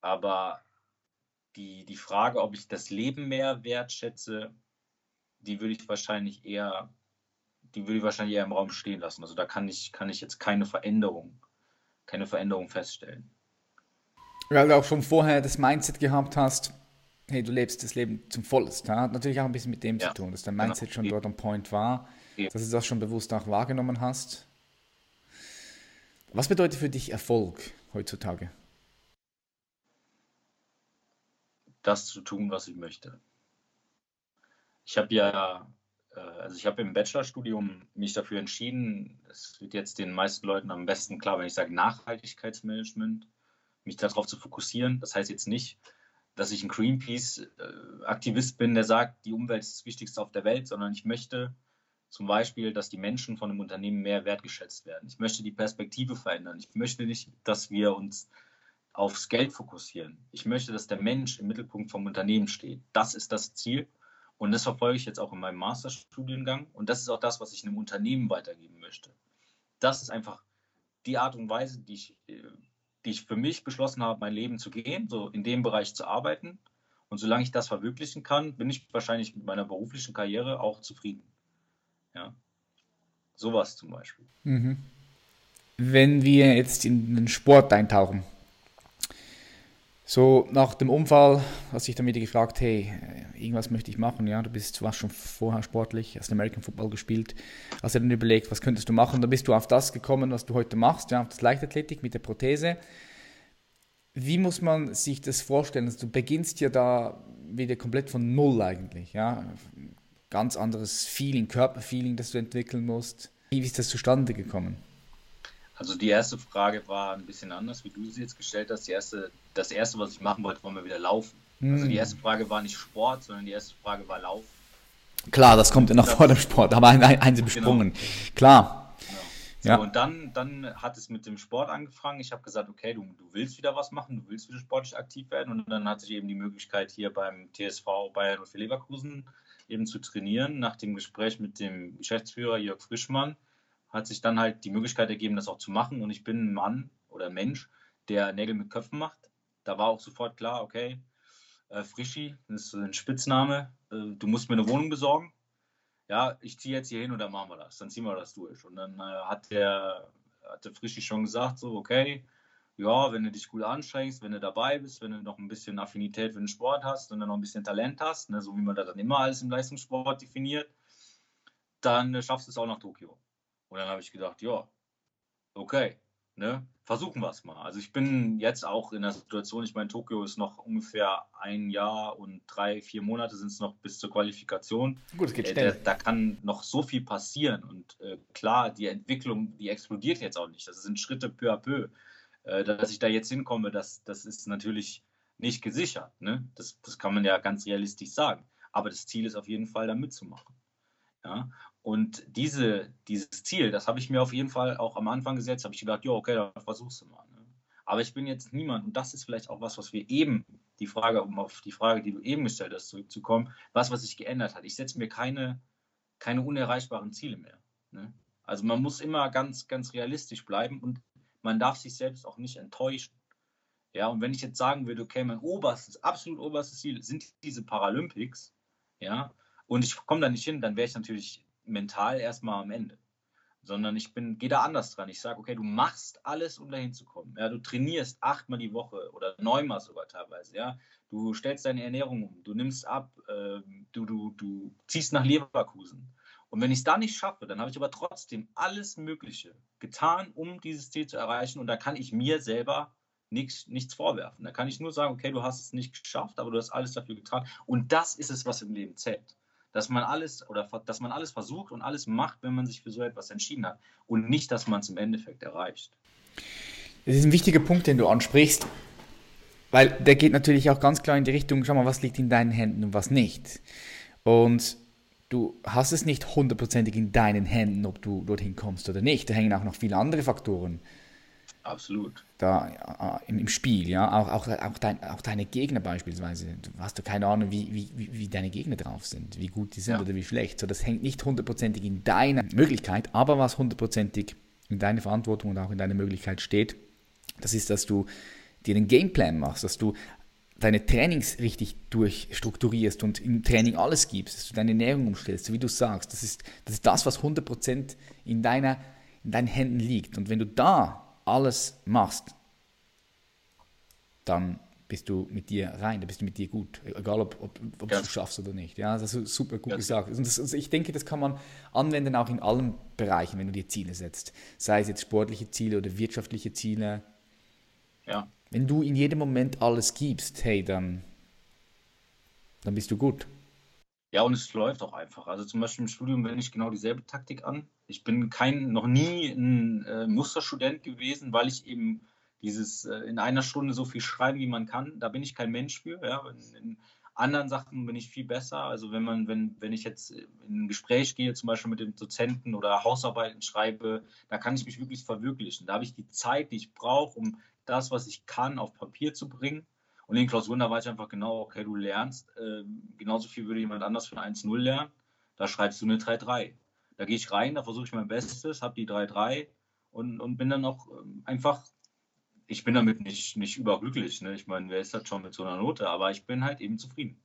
Aber die, die Frage, ob ich das Leben mehr wertschätze, die würde ich wahrscheinlich eher die würde ich wahrscheinlich eher im Raum stehen lassen. Also da kann ich, kann ich jetzt keine Veränderung, keine Veränderung feststellen. Weil du auch schon vorher das Mindset gehabt hast, hey, du lebst das Leben zum Vollsten. Hat natürlich auch ein bisschen mit dem ja. zu tun, dass dein genau. Mindset genau. schon dort am Point war, ja. dass du das schon bewusst auch wahrgenommen hast. Was bedeutet für dich Erfolg heutzutage? Das zu tun, was ich möchte. Ich habe ja äh, also ich habe im Bachelorstudium mich dafür entschieden, es wird jetzt den meisten Leuten am besten klar, wenn ich sage Nachhaltigkeitsmanagement, mich darauf zu fokussieren. Das heißt jetzt nicht, dass ich ein Greenpeace-Aktivist bin, der sagt, die Umwelt ist das Wichtigste auf der Welt, sondern ich möchte zum Beispiel, dass die Menschen von einem Unternehmen mehr wertgeschätzt werden. Ich möchte die Perspektive verändern. Ich möchte nicht, dass wir uns aufs Geld fokussieren. Ich möchte, dass der Mensch im Mittelpunkt vom Unternehmen steht. Das ist das Ziel. Und das verfolge ich jetzt auch in meinem Masterstudiengang. Und das ist auch das, was ich einem Unternehmen weitergeben möchte. Das ist einfach die Art und Weise, die ich, die ich für mich beschlossen habe, mein Leben zu gehen, so in dem Bereich zu arbeiten. Und solange ich das verwirklichen kann, bin ich wahrscheinlich mit meiner beruflichen Karriere auch zufrieden. Ja. Sowas zum Beispiel. Mhm. Wenn wir jetzt in den Sport eintauchen, so nach dem Unfall hast du dich dann wieder gefragt, hey, irgendwas möchte ich machen, ja, du bist, du warst schon vorher sportlich, hast American Football gespielt, hast dir dann überlegt, was könntest du machen, dann bist du auf das gekommen, was du heute machst, ja, auf das Leichtathletik mit der Prothese. Wie muss man sich das vorstellen? Also du beginnst ja da wieder komplett von Null eigentlich, ja, ganz anderes Feeling, Körperfeeling, das du entwickeln musst. Wie ist das zustande gekommen? Also die erste Frage war ein bisschen anders, wie du sie jetzt gestellt hast. Die erste, das erste, was ich machen wollte, war mal wieder laufen. Mhm. Also die hm. erste Frage war nicht Sport, sondern die erste Frage war Laufen. Klar, das kommt ja noch vor dem Sport, aber ein, ein, ein genau. besprungen. Genau. Klar. Genau. So, ja. Und dann, dann hat es mit dem Sport angefangen. Ich habe gesagt, okay, du, du willst wieder was machen, du willst wieder sportlich aktiv werden. Und dann hatte ich eben die Möglichkeit, hier beim TSV Bayern für Leverkusen eben zu trainieren. Nach dem Gespräch mit dem Geschäftsführer Jörg Frischmann hat sich dann halt die Möglichkeit ergeben, das auch zu machen. Und ich bin ein Mann oder Mensch, der Nägel mit Köpfen macht. Da war auch sofort klar, okay, äh, Frischi, das ist ein Spitzname, äh, du musst mir eine Wohnung besorgen. Ja, ich ziehe jetzt hier hin und dann machen wir das. Dann ziehen wir das durch. Und dann äh, hat der, hat der Frischi schon gesagt, so, okay, ja, wenn du dich gut anstrengst, wenn du dabei bist, wenn du noch ein bisschen Affinität für den Sport hast und dann noch ein bisschen Talent hast, ne, so wie man das dann immer alles im Leistungssport definiert, dann äh, schaffst du es auch nach Tokio. Und dann habe ich gedacht, ja, okay, ne, versuchen wir es mal. Also ich bin jetzt auch in der Situation, ich meine, Tokio ist noch ungefähr ein Jahr und drei, vier Monate sind es noch bis zur Qualifikation. Gut, es geht äh, schnell. Äh, da, da, kann noch so viel passieren. Und äh, klar, die Entwicklung, die explodiert jetzt auch nicht. Das sind Schritte peu à peu. Äh, dass ich da jetzt hinkomme, das, das ist natürlich nicht gesichert. Ne? Das, das kann man ja ganz realistisch sagen. Aber das Ziel ist auf jeden Fall, da mitzumachen. Ja? Und diese, dieses Ziel, das habe ich mir auf jeden Fall auch am Anfang gesetzt, habe ich gedacht, ja, okay, dann versuchst du mal. Ne? Aber ich bin jetzt niemand, und das ist vielleicht auch was, was wir eben, die Frage, um auf die Frage, die du eben gestellt hast, zurückzukommen, was, was sich geändert hat. Ich setze mir keine, keine unerreichbaren Ziele mehr. Ne? Also man muss immer ganz, ganz realistisch bleiben und man darf sich selbst auch nicht enttäuschen. Ja, und wenn ich jetzt sagen würde, okay, mein oberstes, absolut oberstes Ziel sind diese Paralympics, ja, und ich komme da nicht hin, dann wäre ich natürlich mental erstmal am Ende. Sondern ich bin, gehe da anders dran. Ich sage, okay, du machst alles, um da hinzukommen. Ja, du trainierst achtmal die Woche oder neunmal sogar teilweise. Ja, du stellst deine Ernährung um, du nimmst ab, äh, du, du, du ziehst nach Leverkusen. Und wenn ich es da nicht schaffe, dann habe ich aber trotzdem alles Mögliche getan, um dieses Ziel zu erreichen. Und da kann ich mir selber nichts, nichts vorwerfen. Da kann ich nur sagen, okay, du hast es nicht geschafft, aber du hast alles dafür getan. Und das ist es, was im Leben zählt. Dass man alles oder dass man alles versucht und alles macht, wenn man sich für so etwas entschieden hat. Und nicht, dass man es im Endeffekt erreicht. Das ist ein wichtiger Punkt, den du ansprichst. Weil der geht natürlich auch ganz klar in die Richtung, schau mal, was liegt in deinen Händen und was nicht. Und du hast es nicht hundertprozentig in deinen Händen, ob du dorthin kommst oder nicht. Da hängen auch noch viele andere Faktoren. Absolut. Da äh, im, Spiel, ja, auch, auch, auch, dein, auch deine Gegner beispielsweise. Du hast du keine Ahnung, wie, wie, wie deine Gegner drauf sind, wie gut die sind ja. oder wie schlecht. So, das hängt nicht hundertprozentig in deiner Möglichkeit, aber was hundertprozentig in deiner Verantwortung und auch in deiner Möglichkeit steht, das ist, dass du dir einen Gameplan machst, dass du deine Trainings richtig durchstrukturierst und im Training alles gibst, dass du deine Ernährung umstellst, so wie du sagst, das ist das, ist das was 100% in, deiner, in deinen Händen liegt. Und wenn du da alles machst, dann bist du mit dir rein, dann bist du mit dir gut, egal ob, ob, ob ja. du es schaffst oder nicht. Ja, das ist super gut ja. gesagt. Und das, also ich denke, das kann man anwenden auch in allen Bereichen, wenn du dir Ziele setzt. Sei es jetzt sportliche Ziele oder wirtschaftliche Ziele. Ja. Wenn du in jedem Moment alles gibst, hey, dann, dann bist du gut. Ja, und es läuft auch einfach. Also zum Beispiel im Studium wende ich genau dieselbe Taktik an. Ich bin kein, noch nie ein äh, Musterstudent gewesen, weil ich eben dieses äh, in einer Stunde so viel schreiben, wie man kann, da bin ich kein Mensch für. Ja. In, in anderen Sachen bin ich viel besser. Also wenn man, wenn, wenn ich jetzt in ein Gespräch gehe, zum Beispiel mit dem Dozenten oder Hausarbeiten schreibe, da kann ich mich wirklich verwirklichen. Da habe ich die Zeit, die ich brauche, um das, was ich kann, auf Papier zu bringen. Und in Klausuren, da weiß ich einfach genau, okay, du lernst, äh, genauso viel würde jemand anders für eine 1-0 lernen, da schreibst du eine 3-3. Da gehe ich rein, da versuche ich mein Bestes, habe die 3-3 und, und bin dann auch ähm, einfach, ich bin damit nicht, nicht überglücklich. Ne? Ich meine, wer ist das schon mit so einer Note? Aber ich bin halt eben zufrieden.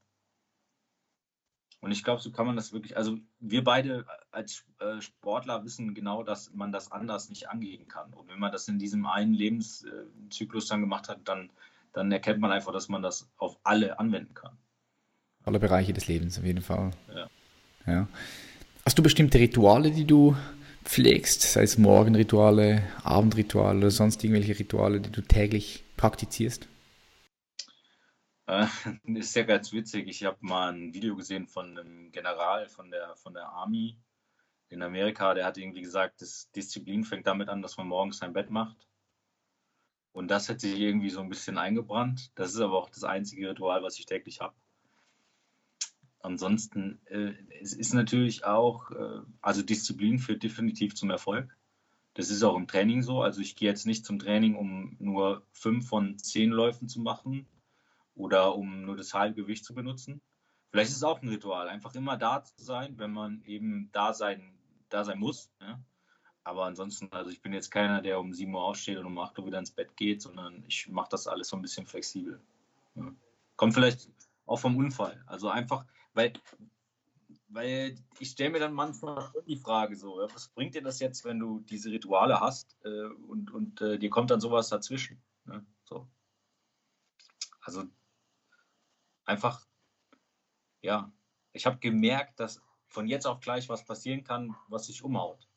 Und ich glaube, so kann man das wirklich, also wir beide als äh, Sportler wissen genau, dass man das anders nicht angehen kann. Und wenn man das in diesem einen Lebenszyklus dann gemacht hat, dann, dann erkennt man einfach, dass man das auf alle anwenden kann. Alle Bereiche des Lebens, auf jeden Fall. Ja. ja. Hast du bestimmte Rituale, die du pflegst, sei es Morgenrituale, Abendrituale oder sonst irgendwelche Rituale, die du täglich praktizierst? Äh, ist ja ganz witzig. Ich habe mal ein Video gesehen von einem General von der, von der Army in Amerika. Der hat irgendwie gesagt, das Disziplin fängt damit an, dass man morgens sein Bett macht. Und das hat sich irgendwie so ein bisschen eingebrannt. Das ist aber auch das einzige Ritual, was ich täglich habe. Ansonsten äh, es ist natürlich auch, äh, also Disziplin führt definitiv zum Erfolg. Das ist auch im Training so. Also ich gehe jetzt nicht zum Training, um nur fünf von zehn Läufen zu machen, oder um nur das Halbgewicht zu benutzen. Vielleicht ist es auch ein Ritual, einfach immer da zu sein, wenn man eben da sein, da sein muss. Ja? Aber ansonsten, also ich bin jetzt keiner, der um 7 Uhr aufsteht und um 8 Uhr wieder ins Bett geht, sondern ich mache das alles so ein bisschen flexibel. Ja? Kommt vielleicht auch vom Unfall. Also einfach, weil, weil ich stelle mir dann manchmal die Frage so, was bringt dir das jetzt, wenn du diese Rituale hast äh, und, und äh, dir kommt dann sowas dazwischen? Ne? So. Also einfach, ja, ich habe gemerkt, dass von jetzt auf gleich was passieren kann, was sich umhaut.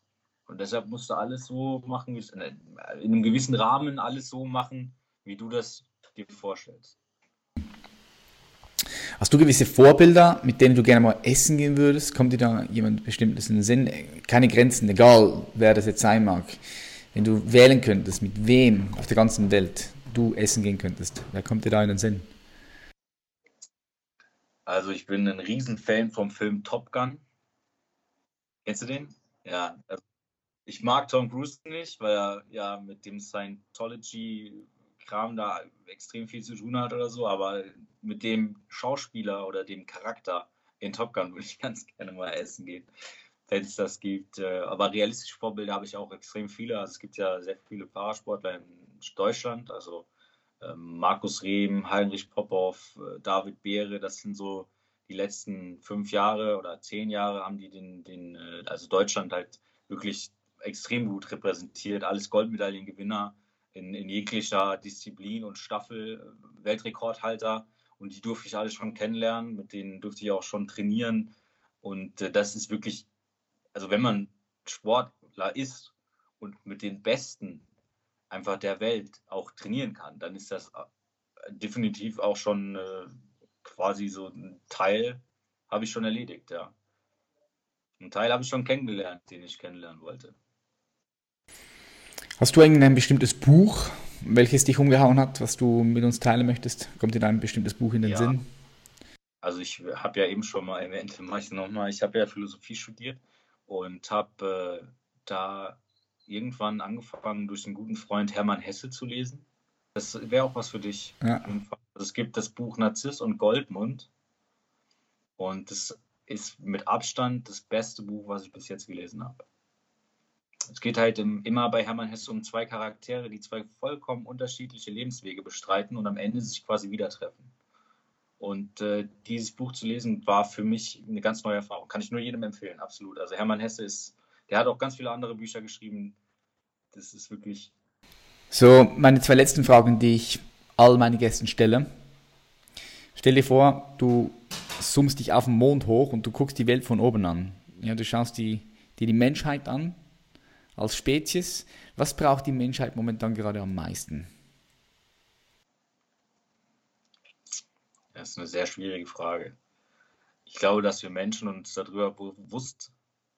Und deshalb musst du alles so machen, in einem gewissen Rahmen alles so machen, wie du das dir vorstellst. Hast du gewisse Vorbilder, mit denen du gerne mal essen gehen würdest? Kommt dir da jemand bestimmtes in den Sinn? Keine Grenzen, egal wer das jetzt sein mag. Wenn du wählen könntest, mit wem auf der ganzen Welt du essen gehen könntest, wer kommt dir da in den Sinn? Also ich bin ein Riesenfan vom Film Top Gun. Kennst du den? Ja. Also ich mag Tom Cruise nicht, weil er ja mit dem Scientology-Kram da extrem viel zu tun hat oder so, aber mit dem Schauspieler oder dem Charakter in Top Gun würde ich ganz gerne mal essen gehen, wenn es das gibt. Äh, aber realistische Vorbilder habe ich auch extrem viele. Also es gibt ja sehr viele Parasportler in Deutschland, also ähm, Markus Rehm, Heinrich Popov, äh, David Beere, das sind so die letzten fünf Jahre oder zehn Jahre haben die den, den äh, also Deutschland halt wirklich extrem gut repräsentiert, alles Goldmedaillengewinner in, in jeglicher Disziplin und Staffel, äh, Weltrekordhalter und die durfte ich alle schon kennenlernen, mit denen durfte ich auch schon trainieren und das ist wirklich, also wenn man Sportler ist und mit den Besten einfach der Welt auch trainieren kann, dann ist das äh, definitiv auch schon äh, quasi so ein Teil, habe ich schon erledigt, ja. Ein Teil habe ich schon kennengelernt, den ich kennenlernen wollte. Hast du irgendein bestimmtes Buch, welches dich umgehauen hat, was du mit uns teilen möchtest? Kommt dir da ein bestimmtes Buch in den ja. Sinn? Also ich habe ja eben schon mal erwähnt, mache ich nochmal, ich habe ja Philosophie studiert und habe äh, da irgendwann angefangen, durch einen guten Freund Hermann Hesse zu lesen. Das wäre auch was für dich. Ja. Also es gibt das Buch Narziss und Goldmund. Und das ist mit Abstand das beste Buch, was ich bis jetzt gelesen habe. Es geht halt immer bei Hermann Hesse um zwei Charaktere, die zwei vollkommen unterschiedliche Lebenswege bestreiten und am Ende sich quasi wieder treffen. Und äh, dieses Buch zu lesen war für mich eine ganz neue Erfahrung. Kann ich nur jedem empfehlen, absolut. Also Hermann Hesse ist der hat auch ganz viele andere Bücher geschrieben. Das ist wirklich. So, meine zwei letzten Fragen, die ich all meine Gästen stelle. Stell dir vor, du zoomst dich auf den Mond hoch und du guckst die Welt von oben an. Ja, du schaust dir die Menschheit an als Spezies. Was braucht die Menschheit momentan gerade am meisten? Das ist eine sehr schwierige Frage. Ich glaube, dass wir Menschen uns darüber bewusst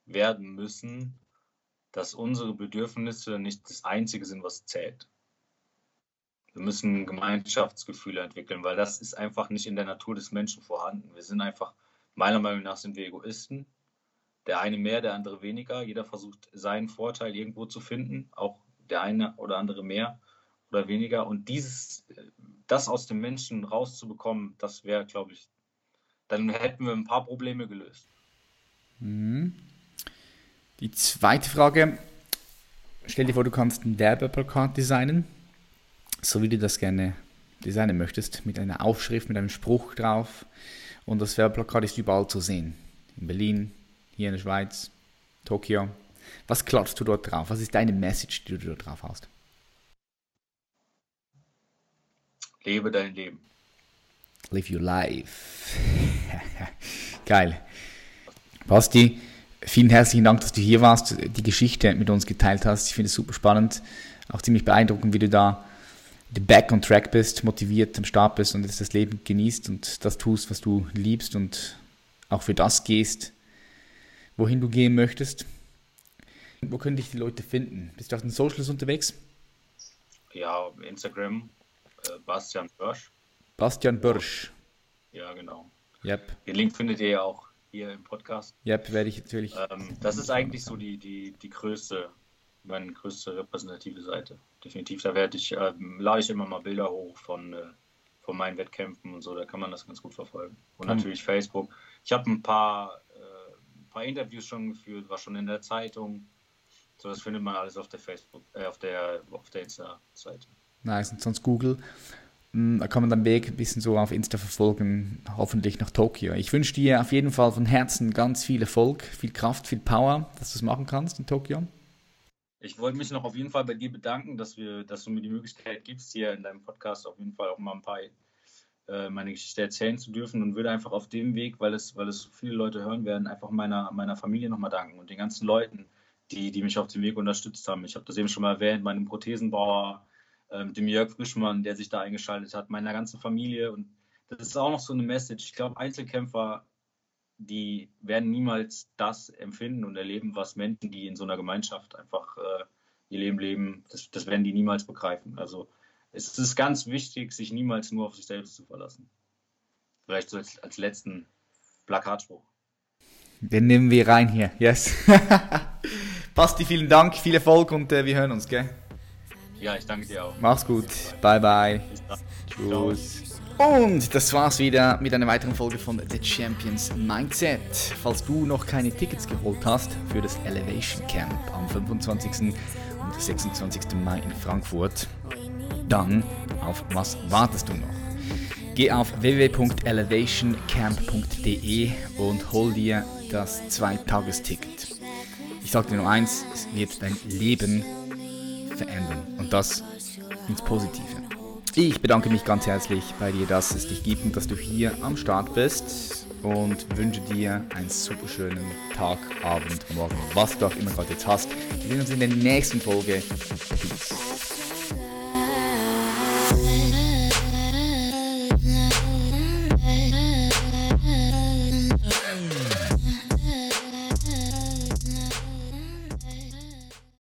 werden müssen, dass unsere Bedürfnisse nicht das Einzige sind, was zählt. Wir müssen Gemeinschaftsgefühle entwickeln, weil das ist einfach nicht in der Natur des Menschen vorhanden. Wir sind einfach, meiner Meinung nach, sind wir Egoisten. Der eine mehr, der andere weniger. Jeder versucht, seinen Vorteil irgendwo zu finden, auch der eine oder andere mehr oder weniger. Und dieses, das aus dem Menschen rauszubekommen, das wäre, glaube ich, dann hätten wir ein paar Probleme gelöst. Mhm. Die zweite Frage, stell dir vor, du kannst ein Werbeplakat designen, so wie du das gerne designen möchtest, mit einer Aufschrift, mit einem Spruch drauf. Und das Werbeplakat ist überall zu sehen. In Berlin, hier in der Schweiz, Tokio. Was klatschst du dort drauf? Was ist deine Message, die du dort drauf hast? Lebe dein Leben. Live your life. Geil. Basti, Vielen herzlichen Dank, dass du hier warst, die Geschichte mit uns geteilt hast. Ich finde es super spannend, auch ziemlich beeindruckend, wie du da back on track bist, motiviert am Start bist und das Leben genießt und das tust, was du liebst und auch für das gehst, wohin du gehen möchtest. Wo können dich die Leute finden? Bist du auf den Socials unterwegs? Ja, Instagram, äh, Bastian Börsch. Bastian Börsch. Ja, genau. Yep. Den Link findet ihr ja auch hier im Podcast. Yep, werde ich natürlich. Ähm, das ist eigentlich so die, die, die größte, meine größte repräsentative Seite. Definitiv. Da werde ich, ähm, lade ich immer mal Bilder hoch von, äh, von meinen Wettkämpfen und so, da kann man das ganz gut verfolgen. Und mhm. natürlich Facebook. Ich habe ein paar, paar Interviews schon geführt, war schon in der Zeitung. So, das findet man alles auf der Facebook, äh, auf der, auf der Insta-Seite. Nice, und sonst Google. Hm, da kann man den Weg ein bisschen so auf Insta verfolgen, hoffentlich nach Tokio. Ich wünsche dir auf jeden Fall von Herzen ganz viel Erfolg, viel Kraft, viel Power, dass du es machen kannst in Tokio. Ich wollte mich noch auf jeden Fall bei dir bedanken, dass, wir, dass du mir die Möglichkeit gibst, hier in deinem Podcast auf jeden Fall auch mal ein paar äh, meine Geschichte erzählen zu dürfen und würde einfach auf dem Weg, weil es, weil es viele Leute hören werden, einfach meiner, meiner Familie nochmal danken und den ganzen Leuten, die, die mich auf dem Weg unterstützt haben. Ich habe das eben schon mal erwähnt, meinem Prothesenbauer, ähm, dem Jörg Frischmann, der sich da eingeschaltet hat, meiner ganzen Familie. Und das ist auch noch so eine Message. Ich glaube, Einzelkämpfer, die werden niemals das empfinden und erleben, was Menschen, die in so einer Gemeinschaft einfach äh, ihr Leben leben, das, das werden die niemals begreifen. Also es ist ganz wichtig, sich niemals nur auf sich selbst zu verlassen. Vielleicht so als, als letzten Plakatspruch. Den nehmen wir rein hier, yes. Basti, vielen Dank, viel Erfolg und äh, wir hören uns, gell? Ja, ich danke dir auch. Mach's gut. Bye, bye. Tschüss. Und das war's wieder mit einer weiteren Folge von The Champions Mindset. Falls du noch keine Tickets geholt hast für das Elevation Camp am 25. und 26. Mai in Frankfurt, dann auf was wartest du noch? Geh auf www.elevationcamp.de und hol dir das Zweitagesticket. Ich sage dir nur eins, es wird dein Leben verändern und das ins Positive. Ich bedanke mich ganz herzlich bei dir, dass es dich gibt und dass du hier am Start bist und wünsche dir einen super schönen Tag, Abend, Morgen, was du auch immer gerade jetzt hast. Wir sehen uns in der nächsten Folge. Peace.